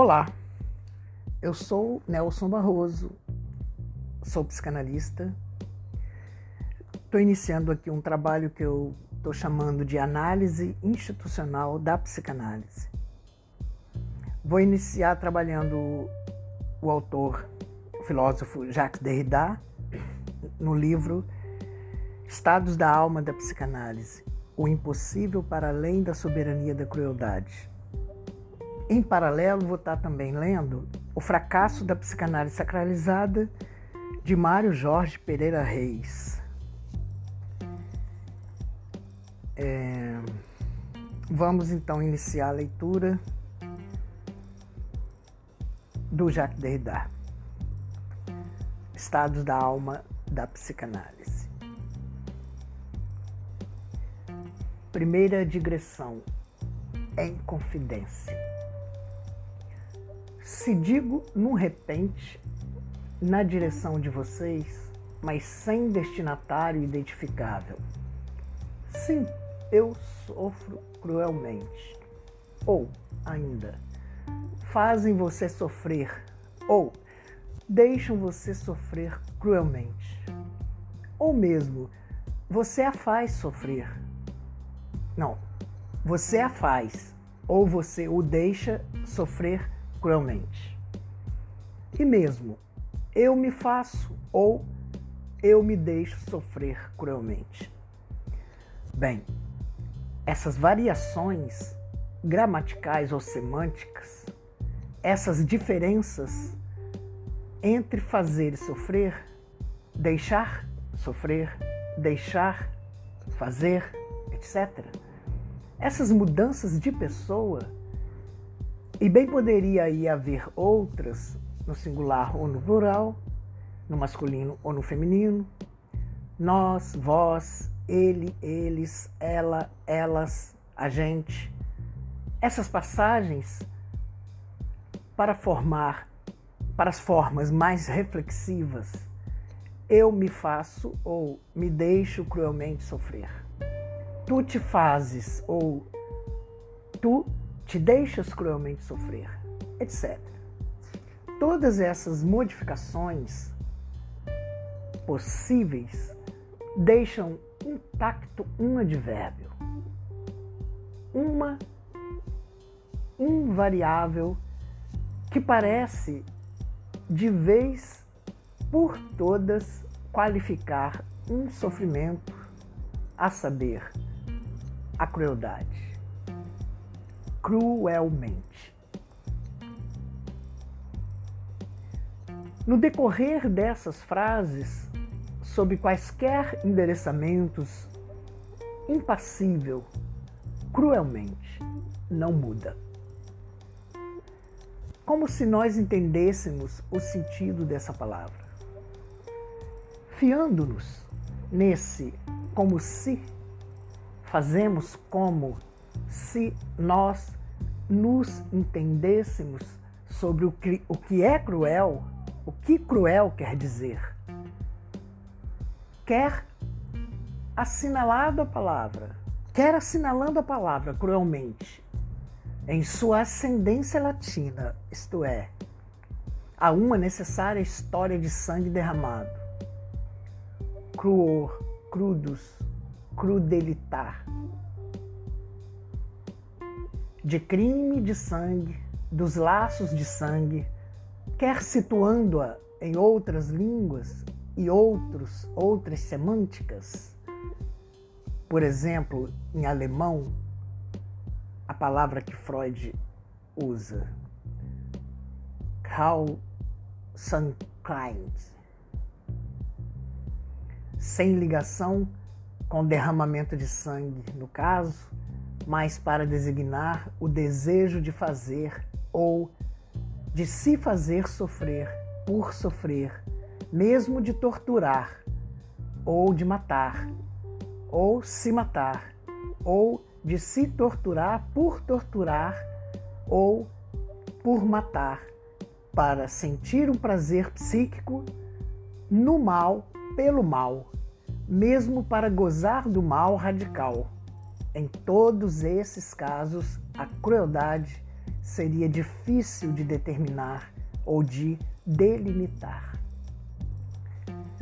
Olá, eu sou Nelson Barroso, sou psicanalista. Estou iniciando aqui um trabalho que eu estou chamando de análise institucional da psicanálise. Vou iniciar trabalhando o autor, o filósofo Jacques Derrida, no livro Estados da Alma da Psicanálise: O Impossível para Além da Soberania da Crueldade. Em paralelo, vou estar também lendo O Fracasso da Psicanálise Sacralizada, de Mário Jorge Pereira Reis. É... Vamos então iniciar a leitura do Jacques Derrida. Estados da alma da psicanálise. Primeira digressão em confidência. Se digo num repente, na direção de vocês, mas sem destinatário identificável. Sim, eu sofro cruelmente. Ou, ainda, fazem você sofrer. Ou, deixam você sofrer cruelmente. Ou mesmo, você a faz sofrer. Não, você a faz. Ou você o deixa sofrer cruelmente. E mesmo, eu me faço ou eu me deixo sofrer cruelmente. Bem, essas variações gramaticais ou semânticas, essas diferenças entre fazer e sofrer, deixar sofrer, deixar fazer, etc. Essas mudanças de pessoa e bem poderia aí haver outras, no singular ou no plural, no masculino ou no feminino. Nós, vós, ele, eles, ela, elas, a gente. Essas passagens para formar para as formas mais reflexivas, eu me faço ou me deixo cruelmente sofrer. Tu te fazes ou tu te deixas cruelmente sofrer, etc. Todas essas modificações possíveis deixam intacto um advérbio, uma invariável que parece de vez por todas qualificar um sofrimento, a saber, a crueldade cruelmente. No decorrer dessas frases, sob quaisquer endereçamentos, impassível, cruelmente, não muda. Como se nós entendêssemos o sentido dessa palavra. Fiando-nos nesse como se, fazemos como se nós nos entendêssemos sobre o que, o que é cruel, o que cruel quer dizer. Quer assinalado a palavra, quer assinalando a palavra cruelmente, em sua ascendência latina, isto é, a uma necessária história de sangue derramado. Cruor, crudos, crudelitar, de crime de sangue, dos laços de sangue, quer situando-a em outras línguas e outros, outras semânticas. Por exemplo, em alemão, a palavra que Freud usa, Grausamkeit, sem ligação com derramamento de sangue, no caso, mas para designar o desejo de fazer ou de se fazer sofrer por sofrer, mesmo de torturar, ou de matar, ou se matar, ou de se torturar por torturar, ou por matar, para sentir um prazer psíquico no mal pelo mal, mesmo para gozar do mal radical em todos esses casos, a crueldade seria difícil de determinar ou de delimitar.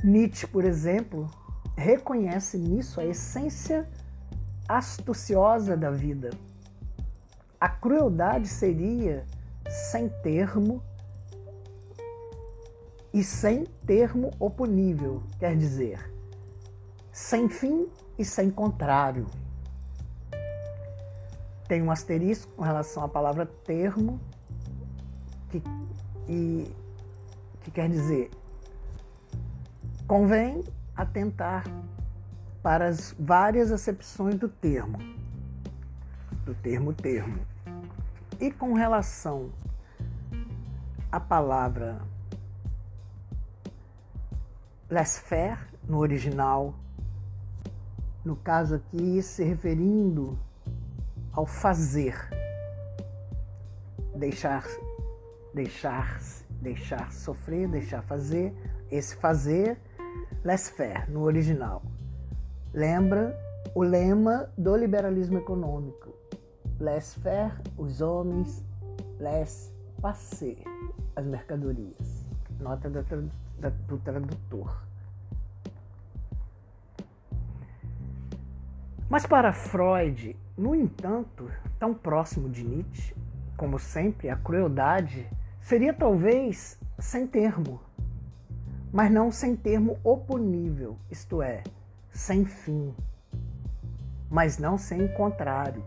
Nietzsche, por exemplo, reconhece nisso a essência astuciosa da vida. A crueldade seria sem termo e sem termo oponível, quer dizer, sem fim e sem contrário. Tem um asterisco com relação à palavra termo, que, e, que quer dizer convém atentar para as várias acepções do termo, do termo termo. E com relação à palavra laissez-faire no original, no caso aqui se referindo ao fazer, deixar, deixar, deixar sofrer, deixar fazer, esse fazer laissez-faire no original. Lembra o lema do liberalismo econômico: laissez-faire os homens, laissez-passer as mercadorias. Nota da, da, do tradutor. Mas para Freud, no entanto, tão próximo de Nietzsche, como sempre, a crueldade seria talvez sem termo, mas não sem termo oponível, isto é, sem fim, mas não sem contrário.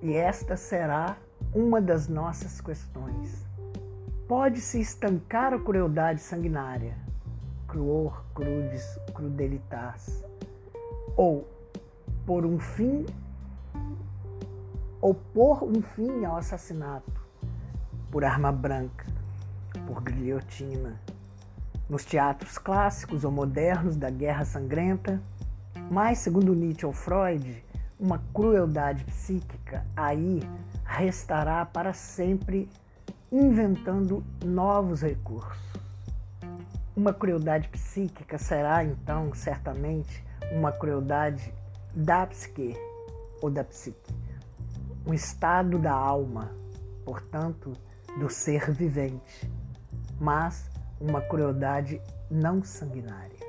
E esta será uma das nossas questões. Pode-se estancar a crueldade sanguinária, cruor, crudis, crudelitas, ou por um fim, ou por um fim ao assassinato, por arma branca, por guilhotina, nos teatros clássicos ou modernos da guerra sangrenta, mas, segundo Nietzsche ou Freud, uma crueldade psíquica aí restará para sempre inventando novos recursos. Uma crueldade psíquica será então, certamente, uma crueldade da psique ou da psique, um estado da alma, portanto, do ser vivente, mas uma crueldade não sanguinária.